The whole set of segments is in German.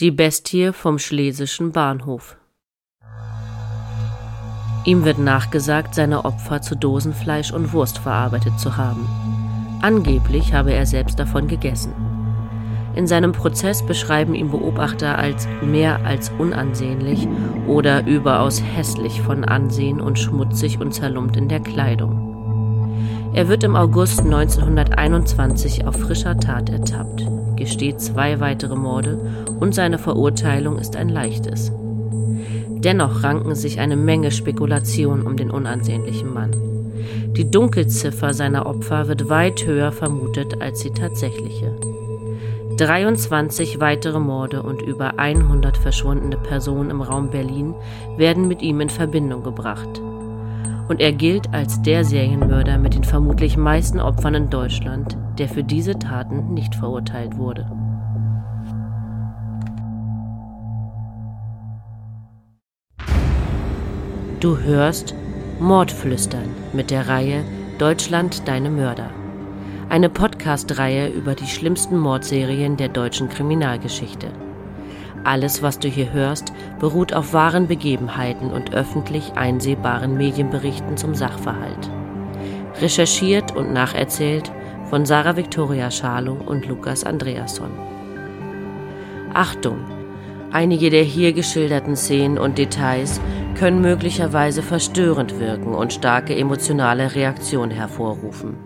Die Bestie vom Schlesischen Bahnhof. Ihm wird nachgesagt, seine Opfer zu Dosenfleisch und Wurst verarbeitet zu haben. Angeblich habe er selbst davon gegessen. In seinem Prozess beschreiben ihn Beobachter als mehr als unansehnlich oder überaus hässlich von Ansehen und schmutzig und zerlumpt in der Kleidung. Er wird im August 1921 auf frischer Tat ertappt gesteht zwei weitere Morde und seine Verurteilung ist ein leichtes. Dennoch ranken sich eine Menge Spekulationen um den unansehnlichen Mann. Die Dunkelziffer seiner Opfer wird weit höher vermutet als die tatsächliche. 23 weitere Morde und über 100 verschwundene Personen im Raum Berlin werden mit ihm in Verbindung gebracht und er gilt als der Serienmörder mit den vermutlich meisten Opfern in Deutschland, der für diese Taten nicht verurteilt wurde. Du hörst Mordflüstern mit der Reihe Deutschland deine Mörder. Eine Podcast-Reihe über die schlimmsten Mordserien der deutschen Kriminalgeschichte. Alles, was du hier hörst, beruht auf wahren Begebenheiten und öffentlich einsehbaren Medienberichten zum Sachverhalt. Recherchiert und nacherzählt von Sarah Victoria Schalow und Lukas Andreasson. Achtung! Einige der hier geschilderten Szenen und Details können möglicherweise verstörend wirken und starke emotionale Reaktionen hervorrufen.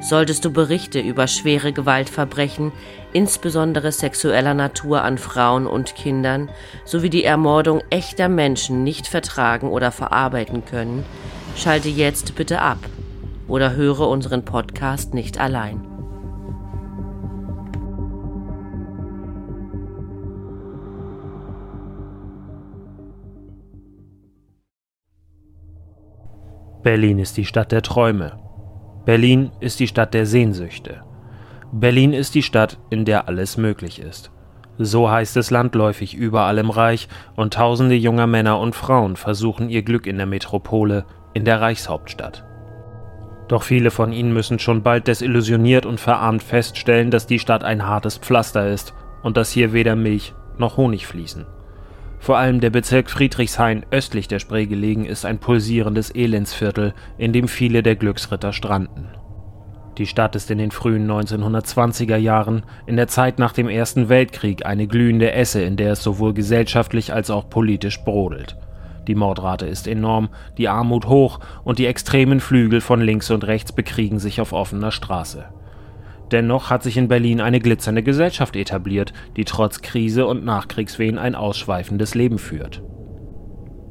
Solltest du Berichte über schwere Gewaltverbrechen, insbesondere sexueller Natur an Frauen und Kindern, sowie die Ermordung echter Menschen nicht vertragen oder verarbeiten können, schalte jetzt bitte ab oder höre unseren Podcast nicht allein. Berlin ist die Stadt der Träume. Berlin ist die Stadt der Sehnsüchte. Berlin ist die Stadt, in der alles möglich ist. So heißt es landläufig überall im Reich, und tausende junger Männer und Frauen versuchen ihr Glück in der Metropole, in der Reichshauptstadt. Doch viele von ihnen müssen schon bald desillusioniert und verarmt feststellen, dass die Stadt ein hartes Pflaster ist und dass hier weder Milch noch Honig fließen. Vor allem der Bezirk Friedrichshain östlich der Spree gelegen ist ein pulsierendes Elendsviertel, in dem viele der Glücksritter stranden. Die Stadt ist in den frühen 1920er Jahren, in der Zeit nach dem Ersten Weltkrieg, eine glühende Esse, in der es sowohl gesellschaftlich als auch politisch brodelt. Die Mordrate ist enorm, die Armut hoch und die extremen Flügel von links und rechts bekriegen sich auf offener Straße. Dennoch hat sich in Berlin eine glitzernde Gesellschaft etabliert, die trotz Krise und Nachkriegswehen ein ausschweifendes Leben führt.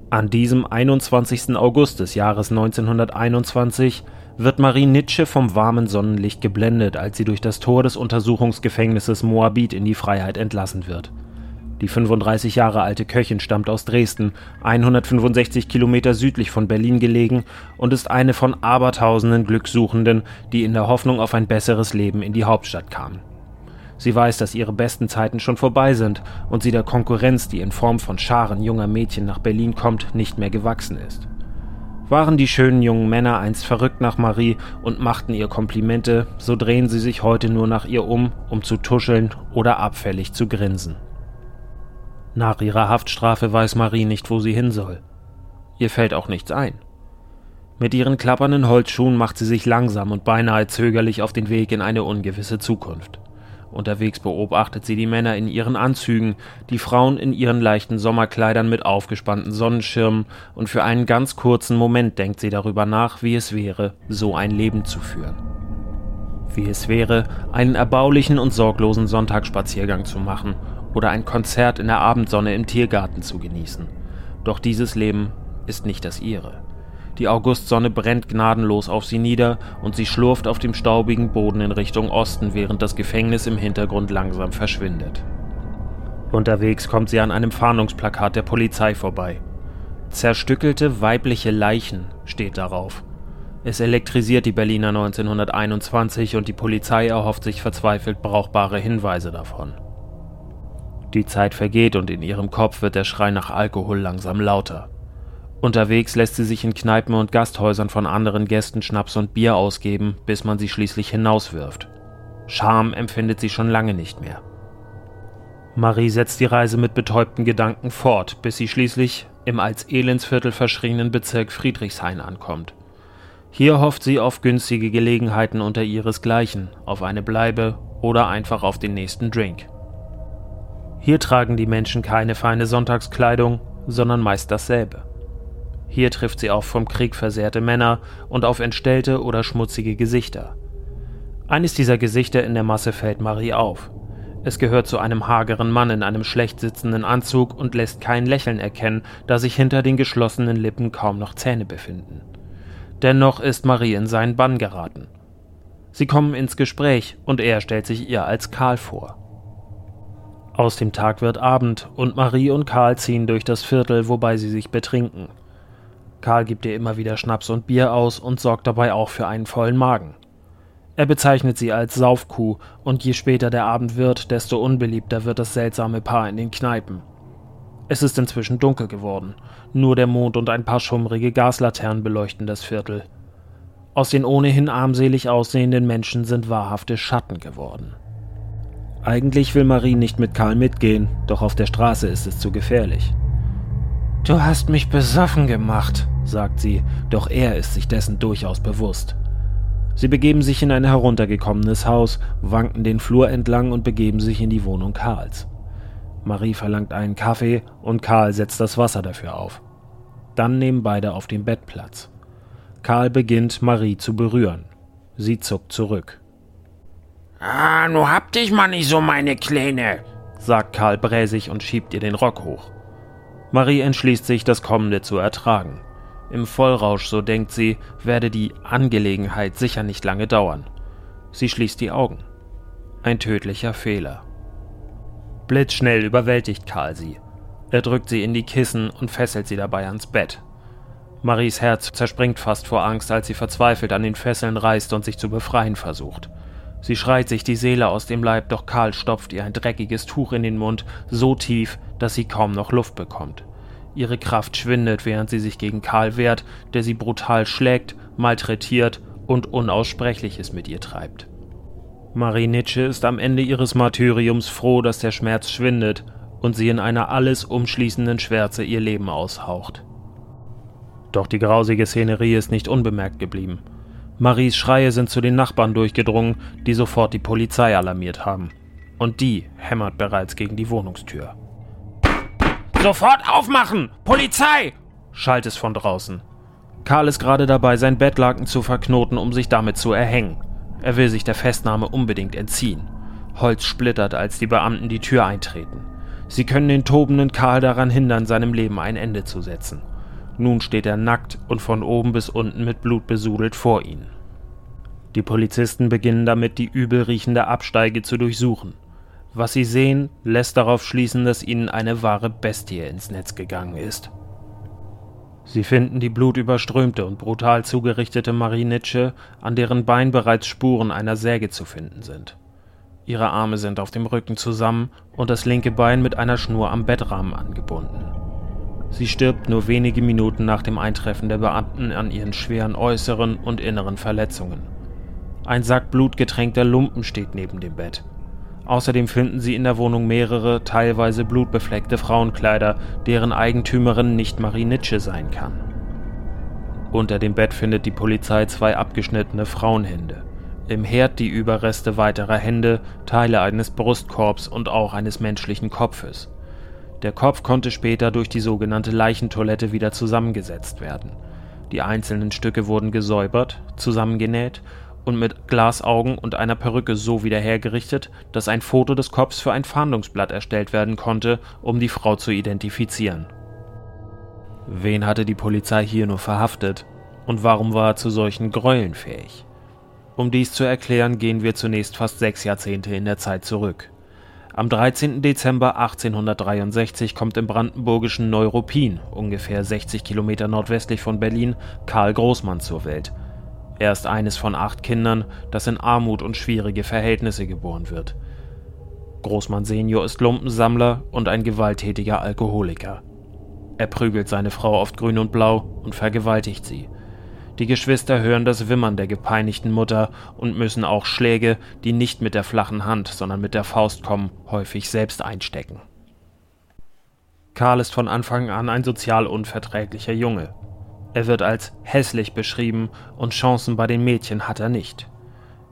An diesem 21. August des Jahres 1921 wird Marie Nitsche vom warmen Sonnenlicht geblendet, als sie durch das Tor des Untersuchungsgefängnisses Moabit in die Freiheit entlassen wird. Die 35 Jahre alte Köchin stammt aus Dresden, 165 Kilometer südlich von Berlin gelegen und ist eine von abertausenden Glückssuchenden, die in der Hoffnung auf ein besseres Leben in die Hauptstadt kamen. Sie weiß, dass ihre besten Zeiten schon vorbei sind und sie der Konkurrenz, die in Form von Scharen junger Mädchen nach Berlin kommt, nicht mehr gewachsen ist. Waren die schönen jungen Männer einst verrückt nach Marie und machten ihr Komplimente, so drehen sie sich heute nur nach ihr um, um zu tuscheln oder abfällig zu grinsen. Nach ihrer Haftstrafe weiß Marie nicht, wo sie hin soll. Ihr fällt auch nichts ein. Mit ihren klappernden Holzschuhen macht sie sich langsam und beinahe zögerlich auf den Weg in eine ungewisse Zukunft. Unterwegs beobachtet sie die Männer in ihren Anzügen, die Frauen in ihren leichten Sommerkleidern mit aufgespannten Sonnenschirmen, und für einen ganz kurzen Moment denkt sie darüber nach, wie es wäre, so ein Leben zu führen. Wie es wäre, einen erbaulichen und sorglosen Sonntagsspaziergang zu machen oder ein Konzert in der Abendsonne im Tiergarten zu genießen. Doch dieses Leben ist nicht das ihre. Die Augustsonne brennt gnadenlos auf sie nieder und sie schlurft auf dem staubigen Boden in Richtung Osten, während das Gefängnis im Hintergrund langsam verschwindet. Unterwegs kommt sie an einem Fahndungsplakat der Polizei vorbei. Zerstückelte weibliche Leichen steht darauf. Es elektrisiert die Berliner 1921 und die Polizei erhofft sich verzweifelt brauchbare Hinweise davon. Die Zeit vergeht und in ihrem Kopf wird der Schrei nach Alkohol langsam lauter. Unterwegs lässt sie sich in Kneipen und Gasthäusern von anderen Gästen Schnaps und Bier ausgeben, bis man sie schließlich hinauswirft. Scham empfindet sie schon lange nicht mehr. Marie setzt die Reise mit betäubten Gedanken fort, bis sie schließlich im als Elendsviertel verschrienen Bezirk Friedrichshain ankommt. Hier hofft sie auf günstige Gelegenheiten unter ihresgleichen, auf eine Bleibe oder einfach auf den nächsten Drink. Hier tragen die Menschen keine feine Sonntagskleidung, sondern meist dasselbe. Hier trifft sie auf vom Krieg versehrte Männer und auf entstellte oder schmutzige Gesichter. Eines dieser Gesichter in der Masse fällt Marie auf. Es gehört zu einem hageren Mann in einem schlecht sitzenden Anzug und lässt kein Lächeln erkennen, da sich hinter den geschlossenen Lippen kaum noch Zähne befinden. Dennoch ist Marie in seinen Bann geraten. Sie kommen ins Gespräch und er stellt sich ihr als Karl vor. Aus dem Tag wird Abend und Marie und Karl ziehen durch das Viertel, wobei sie sich betrinken. Karl gibt ihr immer wieder Schnaps und Bier aus und sorgt dabei auch für einen vollen Magen. Er bezeichnet sie als Saufkuh und je später der Abend wird, desto unbeliebter wird das seltsame Paar in den Kneipen. Es ist inzwischen dunkel geworden. Nur der Mond und ein paar schummrige Gaslaternen beleuchten das Viertel. Aus den ohnehin armselig aussehenden Menschen sind wahrhafte Schatten geworden. Eigentlich will Marie nicht mit Karl mitgehen, doch auf der Straße ist es zu gefährlich. Du hast mich besoffen gemacht, sagt sie, doch er ist sich dessen durchaus bewusst. Sie begeben sich in ein heruntergekommenes Haus, wanken den Flur entlang und begeben sich in die Wohnung Karls. Marie verlangt einen Kaffee und Karl setzt das Wasser dafür auf. Dann nehmen beide auf dem Bett Platz. Karl beginnt, Marie zu berühren. Sie zuckt zurück. Ah, nu hab dich mal nicht so, meine Kleine, sagt Karl bräsig und schiebt ihr den Rock hoch. Marie entschließt sich, das Kommende zu ertragen. Im Vollrausch, so denkt sie, werde die Angelegenheit sicher nicht lange dauern. Sie schließt die Augen. Ein tödlicher Fehler. Blitzschnell überwältigt Karl sie. Er drückt sie in die Kissen und fesselt sie dabei ans Bett. Maries Herz zerspringt fast vor Angst, als sie verzweifelt an den Fesseln reißt und sich zu befreien versucht. Sie schreit sich die Seele aus dem Leib, doch Karl stopft ihr ein dreckiges Tuch in den Mund, so tief, dass sie kaum noch Luft bekommt. Ihre Kraft schwindet, während sie sich gegen Karl wehrt, der sie brutal schlägt, malträtiert und Unaussprechliches mit ihr treibt. Marie Nitsche ist am Ende ihres Martyriums froh, dass der Schmerz schwindet und sie in einer alles umschließenden Schwärze ihr Leben aushaucht. Doch die grausige Szenerie ist nicht unbemerkt geblieben. Maries Schreie sind zu den Nachbarn durchgedrungen, die sofort die Polizei alarmiert haben. Und die hämmert bereits gegen die Wohnungstür. Sofort aufmachen! Polizei! schallt es von draußen. Karl ist gerade dabei, sein Bettlaken zu verknoten, um sich damit zu erhängen. Er will sich der Festnahme unbedingt entziehen. Holz splittert, als die Beamten die Tür eintreten. Sie können den tobenden Karl daran hindern, seinem Leben ein Ende zu setzen. Nun steht er nackt und von oben bis unten mit Blut besudelt vor ihnen. Die Polizisten beginnen damit, die übel riechende Absteige zu durchsuchen. Was sie sehen, lässt darauf schließen, dass ihnen eine wahre Bestie ins Netz gegangen ist. Sie finden die blutüberströmte und brutal zugerichtete Marie Nitsche, an deren Bein bereits Spuren einer Säge zu finden sind. Ihre Arme sind auf dem Rücken zusammen und das linke Bein mit einer Schnur am Bettrahmen angebunden. Sie stirbt nur wenige Minuten nach dem Eintreffen der Beamten an ihren schweren äußeren und inneren Verletzungen. Ein Sack blutgetränkter Lumpen steht neben dem Bett. Außerdem finden sie in der Wohnung mehrere, teilweise blutbefleckte Frauenkleider, deren Eigentümerin nicht Marie Nitsche sein kann. Unter dem Bett findet die Polizei zwei abgeschnittene Frauenhände. Im Herd die Überreste weiterer Hände, Teile eines Brustkorbs und auch eines menschlichen Kopfes. Der Kopf konnte später durch die sogenannte Leichentoilette wieder zusammengesetzt werden. Die einzelnen Stücke wurden gesäubert, zusammengenäht und mit Glasaugen und einer Perücke so wieder hergerichtet, dass ein Foto des Kopfs für ein Fahndungsblatt erstellt werden konnte, um die Frau zu identifizieren. Wen hatte die Polizei hier nur verhaftet und warum war er zu solchen Gräueln fähig? Um dies zu erklären, gehen wir zunächst fast sechs Jahrzehnte in der Zeit zurück. Am 13. Dezember 1863 kommt im brandenburgischen Neuruppin, ungefähr 60 Kilometer nordwestlich von Berlin, Karl Großmann zur Welt – er ist eines von acht Kindern, das in Armut und schwierige Verhältnisse geboren wird. Großmann Senior ist Lumpensammler und ein gewalttätiger Alkoholiker. Er prügelt seine Frau oft grün und blau und vergewaltigt sie. Die Geschwister hören das Wimmern der gepeinigten Mutter und müssen auch Schläge, die nicht mit der flachen Hand, sondern mit der Faust kommen, häufig selbst einstecken. Karl ist von Anfang an ein sozial unverträglicher Junge. Er wird als hässlich beschrieben und Chancen bei den Mädchen hat er nicht.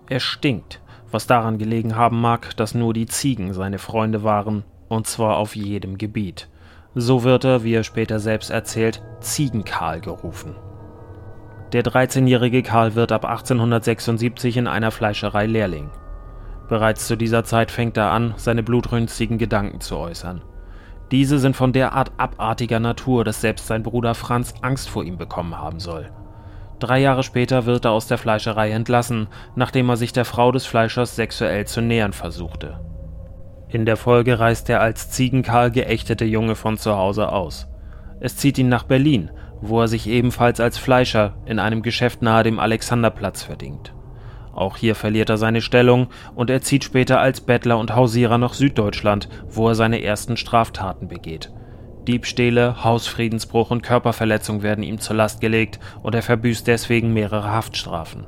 Er stinkt, was daran gelegen haben mag, dass nur die Ziegen seine Freunde waren, und zwar auf jedem Gebiet. So wird er, wie er später selbst erzählt, Ziegenkarl gerufen. Der 13-jährige Karl wird ab 1876 in einer Fleischerei Lehrling. Bereits zu dieser Zeit fängt er an, seine blutrünstigen Gedanken zu äußern. Diese sind von derart abartiger Natur, dass selbst sein Bruder Franz Angst vor ihm bekommen haben soll. Drei Jahre später wird er aus der Fleischerei entlassen, nachdem er sich der Frau des Fleischers sexuell zu nähern versuchte. In der Folge reist er als Ziegenkarl geächtete Junge von zu Hause aus. Es zieht ihn nach Berlin, wo er sich ebenfalls als Fleischer in einem Geschäft nahe dem Alexanderplatz verdingt. Auch hier verliert er seine Stellung und er zieht später als Bettler und Hausierer nach Süddeutschland, wo er seine ersten Straftaten begeht. Diebstähle, Hausfriedensbruch und Körperverletzung werden ihm zur Last gelegt und er verbüßt deswegen mehrere Haftstrafen.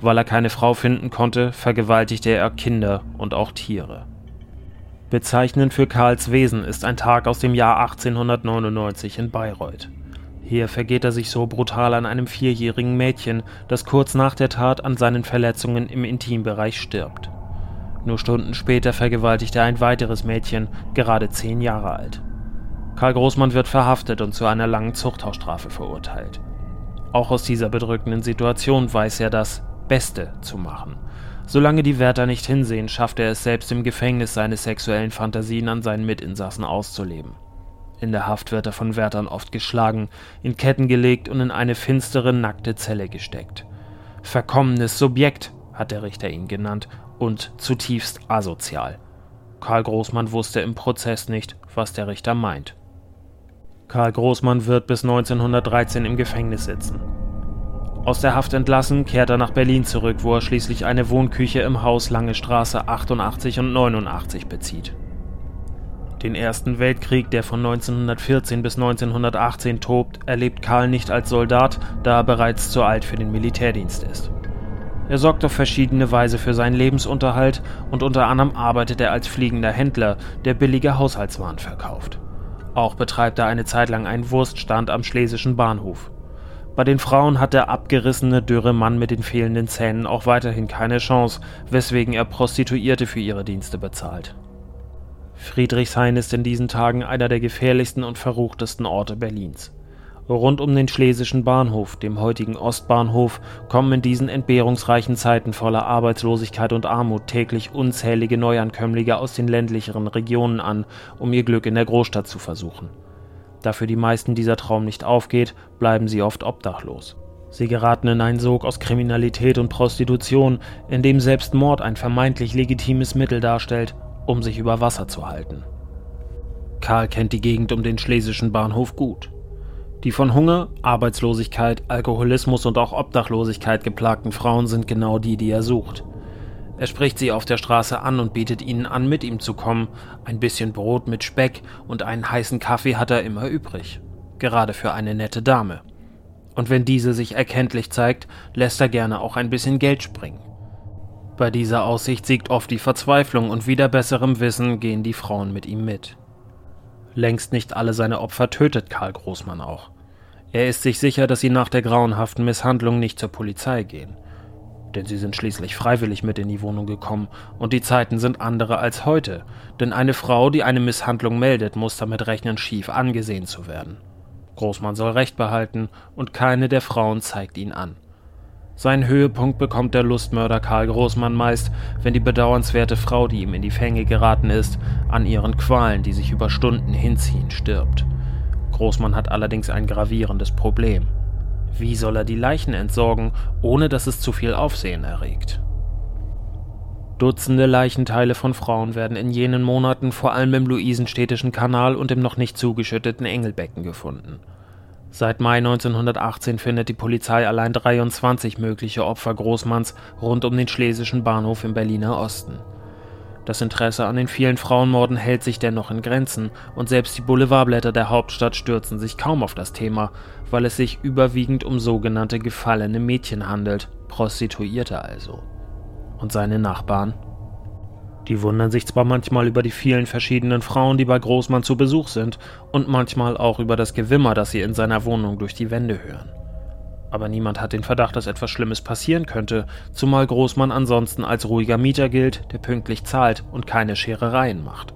Weil er keine Frau finden konnte, vergewaltigte er Kinder und auch Tiere. Bezeichnend für Karls Wesen ist ein Tag aus dem Jahr 1899 in Bayreuth. Hier vergeht er sich so brutal an einem vierjährigen Mädchen, das kurz nach der Tat an seinen Verletzungen im Intimbereich stirbt. Nur Stunden später vergewaltigt er ein weiteres Mädchen, gerade zehn Jahre alt. Karl Großmann wird verhaftet und zu einer langen Zuchthausstrafe verurteilt. Auch aus dieser bedrückenden Situation weiß er das Beste zu machen. Solange die Wärter nicht hinsehen, schafft er es selbst im Gefängnis, seine sexuellen Fantasien an seinen Mitinsassen auszuleben. In der Haft wird er von Wärtern oft geschlagen, in Ketten gelegt und in eine finstere, nackte Zelle gesteckt. Verkommenes Subjekt hat der Richter ihn genannt und zutiefst asozial. Karl Großmann wusste im Prozess nicht, was der Richter meint. Karl Großmann wird bis 1913 im Gefängnis sitzen. Aus der Haft entlassen, kehrt er nach Berlin zurück, wo er schließlich eine Wohnküche im Haus Lange Straße 88 und 89 bezieht. Den Ersten Weltkrieg, der von 1914 bis 1918 tobt, erlebt Karl nicht als Soldat, da er bereits zu alt für den Militärdienst ist. Er sorgt auf verschiedene Weise für seinen Lebensunterhalt und unter anderem arbeitet er als fliegender Händler, der billige Haushaltswaren verkauft. Auch betreibt er eine Zeit lang einen Wurststand am Schlesischen Bahnhof. Bei den Frauen hat der abgerissene, dürre Mann mit den fehlenden Zähnen auch weiterhin keine Chance, weswegen er Prostituierte für ihre Dienste bezahlt. Friedrichshain ist in diesen Tagen einer der gefährlichsten und verruchtesten Orte Berlins. Rund um den Schlesischen Bahnhof, dem heutigen Ostbahnhof, kommen in diesen entbehrungsreichen Zeiten voller Arbeitslosigkeit und Armut täglich unzählige Neuankömmlinge aus den ländlicheren Regionen an, um ihr Glück in der Großstadt zu versuchen. Da für die meisten dieser Traum nicht aufgeht, bleiben sie oft obdachlos. Sie geraten in einen Sog aus Kriminalität und Prostitution, in dem selbst Mord ein vermeintlich legitimes Mittel darstellt, um sich über Wasser zu halten. Karl kennt die Gegend um den schlesischen Bahnhof gut. Die von Hunger, Arbeitslosigkeit, Alkoholismus und auch Obdachlosigkeit geplagten Frauen sind genau die, die er sucht. Er spricht sie auf der Straße an und bietet ihnen an, mit ihm zu kommen. Ein bisschen Brot mit Speck und einen heißen Kaffee hat er immer übrig. Gerade für eine nette Dame. Und wenn diese sich erkenntlich zeigt, lässt er gerne auch ein bisschen Geld springen. Bei dieser Aussicht siegt oft die Verzweiflung und wieder besserem Wissen gehen die Frauen mit ihm mit. Längst nicht alle seine Opfer tötet Karl Großmann auch. Er ist sich sicher, dass sie nach der grauenhaften Misshandlung nicht zur Polizei gehen. Denn sie sind schließlich freiwillig mit in die Wohnung gekommen und die Zeiten sind andere als heute. Denn eine Frau, die eine Misshandlung meldet, muss damit rechnen, schief angesehen zu werden. Großmann soll Recht behalten und keine der Frauen zeigt ihn an. Seinen Höhepunkt bekommt der Lustmörder Karl Großmann meist, wenn die bedauernswerte Frau, die ihm in die Fänge geraten ist, an ihren Qualen, die sich über Stunden hinziehen, stirbt. Großmann hat allerdings ein gravierendes Problem. Wie soll er die Leichen entsorgen, ohne dass es zu viel Aufsehen erregt? Dutzende Leichenteile von Frauen werden in jenen Monaten vor allem im Luisenstädtischen Kanal und im noch nicht zugeschütteten Engelbecken gefunden. Seit Mai 1918 findet die Polizei allein 23 mögliche Opfer Großmanns rund um den Schlesischen Bahnhof im Berliner Osten. Das Interesse an den vielen Frauenmorden hält sich dennoch in Grenzen, und selbst die Boulevardblätter der Hauptstadt stürzen sich kaum auf das Thema, weil es sich überwiegend um sogenannte gefallene Mädchen handelt, Prostituierte also. Und seine Nachbarn? Die wundern sich zwar manchmal über die vielen verschiedenen Frauen, die bei Großmann zu Besuch sind, und manchmal auch über das Gewimmer, das sie in seiner Wohnung durch die Wände hören aber niemand hat den Verdacht, dass etwas Schlimmes passieren könnte, zumal Großmann ansonsten als ruhiger Mieter gilt, der pünktlich zahlt und keine Scherereien macht.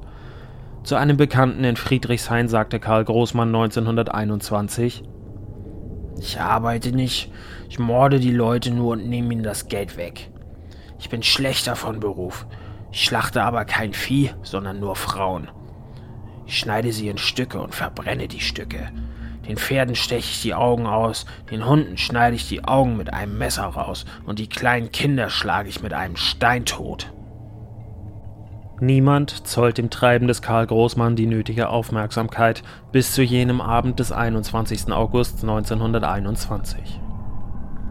Zu einem Bekannten in Friedrichshain sagte Karl Großmann 1921 Ich arbeite nicht, ich morde die Leute nur und nehme ihnen das Geld weg. Ich bin schlechter von Beruf. Ich schlachte aber kein Vieh, sondern nur Frauen. Ich schneide sie in Stücke und verbrenne die Stücke. Den Pferden steche ich die Augen aus, den Hunden schneide ich die Augen mit einem Messer raus und die kleinen Kinder schlage ich mit einem Stein tot. Niemand zollt dem Treiben des Karl Großmann die nötige Aufmerksamkeit bis zu jenem Abend des 21. August 1921.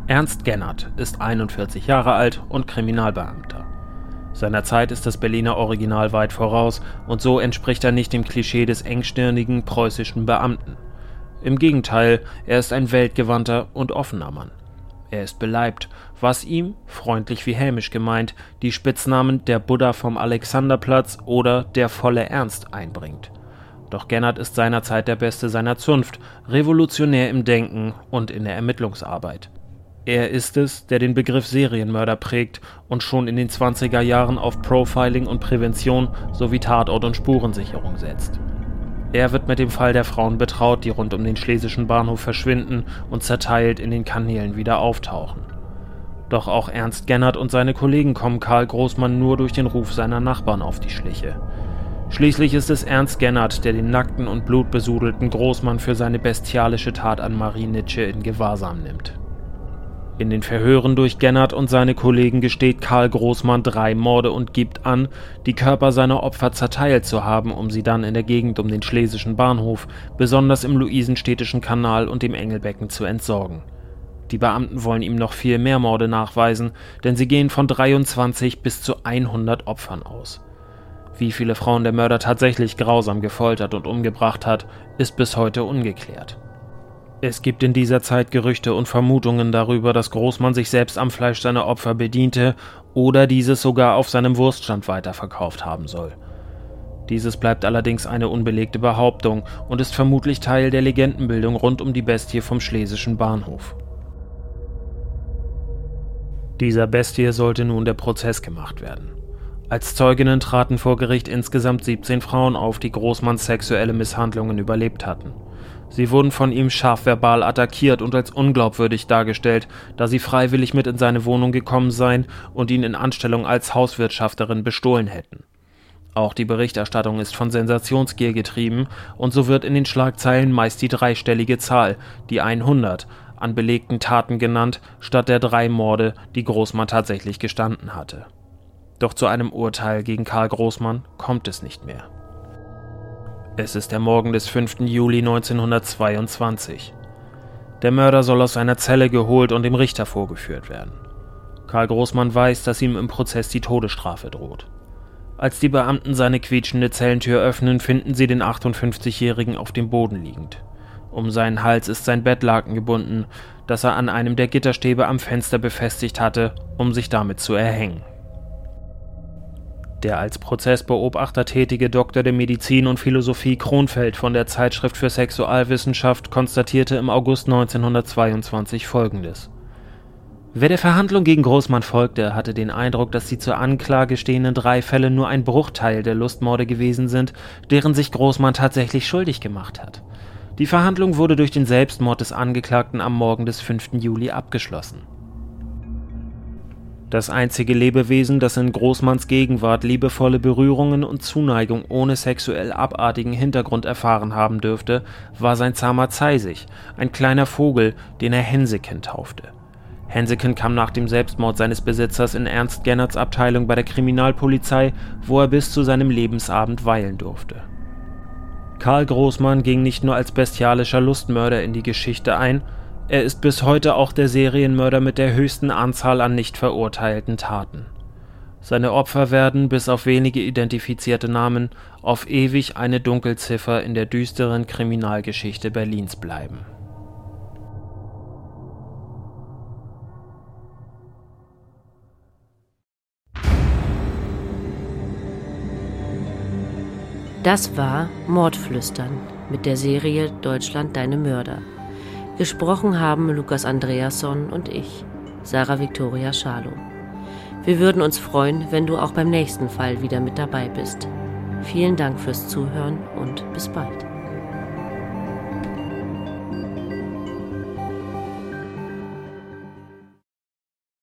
Ernst Gennert ist 41 Jahre alt und Kriminalbeamter. Seiner Zeit ist das Berliner Original weit voraus und so entspricht er nicht dem Klischee des engstirnigen preußischen Beamten. Im Gegenteil, er ist ein weltgewandter und offener Mann. Er ist beleibt, was ihm, freundlich wie hämisch gemeint, die Spitznamen der Buddha vom Alexanderplatz oder der volle Ernst einbringt. Doch Gennert ist seinerzeit der Beste seiner Zunft, revolutionär im Denken und in der Ermittlungsarbeit. Er ist es, der den Begriff Serienmörder prägt und schon in den 20er Jahren auf Profiling und Prävention sowie Tatort- und Spurensicherung setzt. Er wird mit dem Fall der Frauen betraut, die rund um den schlesischen Bahnhof verschwinden und zerteilt in den Kanälen wieder auftauchen. Doch auch Ernst Gennert und seine Kollegen kommen Karl Großmann nur durch den Ruf seiner Nachbarn auf die Schliche. Schließlich ist es Ernst Gennert, der den nackten und blutbesudelten Großmann für seine bestialische Tat an Marie Nitsche in Gewahrsam nimmt. In den Verhören durch Gennert und seine Kollegen gesteht Karl Großmann drei Morde und gibt an, die Körper seiner Opfer zerteilt zu haben, um sie dann in der Gegend um den Schlesischen Bahnhof, besonders im Luisenstädtischen Kanal und dem Engelbecken zu entsorgen. Die Beamten wollen ihm noch viel mehr Morde nachweisen, denn sie gehen von 23 bis zu 100 Opfern aus. Wie viele Frauen der Mörder tatsächlich grausam gefoltert und umgebracht hat, ist bis heute ungeklärt. Es gibt in dieser Zeit Gerüchte und Vermutungen darüber, dass Großmann sich selbst am Fleisch seiner Opfer bediente oder dieses sogar auf seinem Wurststand weiterverkauft haben soll. Dieses bleibt allerdings eine unbelegte Behauptung und ist vermutlich Teil der Legendenbildung rund um die Bestie vom Schlesischen Bahnhof. Dieser Bestie sollte nun der Prozess gemacht werden. Als Zeuginnen traten vor Gericht insgesamt 17 Frauen auf, die Großmanns sexuelle Misshandlungen überlebt hatten. Sie wurden von ihm scharf verbal attackiert und als unglaubwürdig dargestellt, da sie freiwillig mit in seine Wohnung gekommen seien und ihn in Anstellung als Hauswirtschafterin bestohlen hätten. Auch die Berichterstattung ist von Sensationsgier getrieben und so wird in den Schlagzeilen meist die dreistellige Zahl, die 100, an belegten Taten genannt, statt der drei Morde, die Großmann tatsächlich gestanden hatte. Doch zu einem Urteil gegen Karl Großmann kommt es nicht mehr. Es ist der Morgen des 5. Juli 1922. Der Mörder soll aus seiner Zelle geholt und dem Richter vorgeführt werden. Karl Großmann weiß, dass ihm im Prozess die Todesstrafe droht. Als die Beamten seine quietschende Zellentür öffnen, finden sie den 58-Jährigen auf dem Boden liegend. Um seinen Hals ist sein Bettlaken gebunden, das er an einem der Gitterstäbe am Fenster befestigt hatte, um sich damit zu erhängen. Der als Prozessbeobachter tätige Doktor der Medizin und Philosophie Kronfeld von der Zeitschrift für Sexualwissenschaft konstatierte im August 1922 folgendes. Wer der Verhandlung gegen Großmann folgte, hatte den Eindruck, dass die zur Anklage stehenden drei Fälle nur ein Bruchteil der Lustmorde gewesen sind, deren sich Großmann tatsächlich schuldig gemacht hat. Die Verhandlung wurde durch den Selbstmord des Angeklagten am Morgen des 5. Juli abgeschlossen. Das einzige Lebewesen, das in Großmanns Gegenwart liebevolle Berührungen und Zuneigung ohne sexuell abartigen Hintergrund erfahren haben dürfte, war sein zahmer Zeisig, ein kleiner Vogel, den er Henseken taufte. Henseken kam nach dem Selbstmord seines Besitzers in Ernst Gennerts Abteilung bei der Kriminalpolizei, wo er bis zu seinem Lebensabend weilen durfte. Karl Großmann ging nicht nur als bestialischer Lustmörder in die Geschichte ein, er ist bis heute auch der Serienmörder mit der höchsten Anzahl an nicht verurteilten Taten. Seine Opfer werden, bis auf wenige identifizierte Namen, auf ewig eine Dunkelziffer in der düsteren Kriminalgeschichte Berlins bleiben. Das war Mordflüstern mit der Serie Deutschland deine Mörder. Gesprochen haben Lukas Andreasson und ich, Sarah Victoria Schalow. Wir würden uns freuen, wenn du auch beim nächsten Fall wieder mit dabei bist. Vielen Dank fürs Zuhören und bis bald.